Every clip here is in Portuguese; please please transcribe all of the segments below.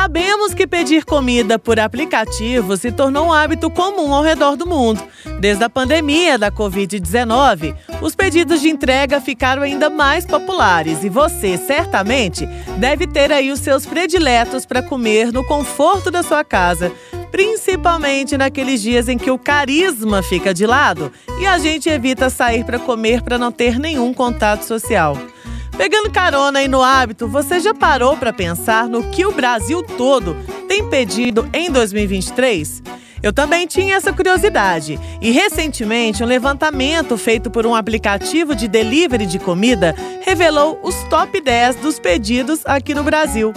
Sabemos que pedir comida por aplicativo se tornou um hábito comum ao redor do mundo. Desde a pandemia da Covid-19, os pedidos de entrega ficaram ainda mais populares e você, certamente, deve ter aí os seus prediletos para comer no conforto da sua casa, principalmente naqueles dias em que o carisma fica de lado e a gente evita sair para comer para não ter nenhum contato social. Pegando carona aí no hábito, você já parou para pensar no que o Brasil todo tem pedido em 2023? Eu também tinha essa curiosidade e recentemente um levantamento feito por um aplicativo de delivery de comida revelou os top 10 dos pedidos aqui no Brasil.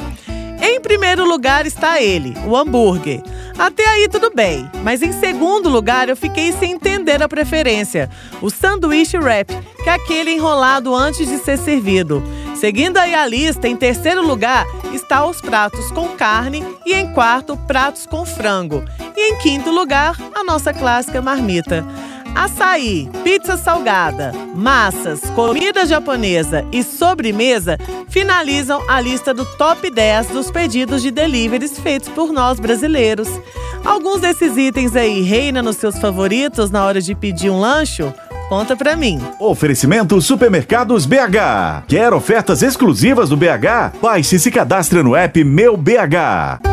Em primeiro lugar está ele, o hambúrguer. Até aí tudo bem, mas em segundo lugar eu fiquei sem entender a preferência, o sanduíche wrap, que é aquele enrolado antes de ser servido. Seguindo aí a lista, em terceiro lugar está os pratos com carne e em quarto, pratos com frango. Em quinto lugar, a nossa clássica marmita. Açaí, pizza salgada, massas, comida japonesa e sobremesa finalizam a lista do top 10 dos pedidos de deliveries feitos por nós brasileiros. Alguns desses itens aí reinam nos seus favoritos na hora de pedir um lancho? Conta pra mim. Oferecimento Supermercados BH. Quer ofertas exclusivas do BH? Baixe e se cadastre no app Meu BH.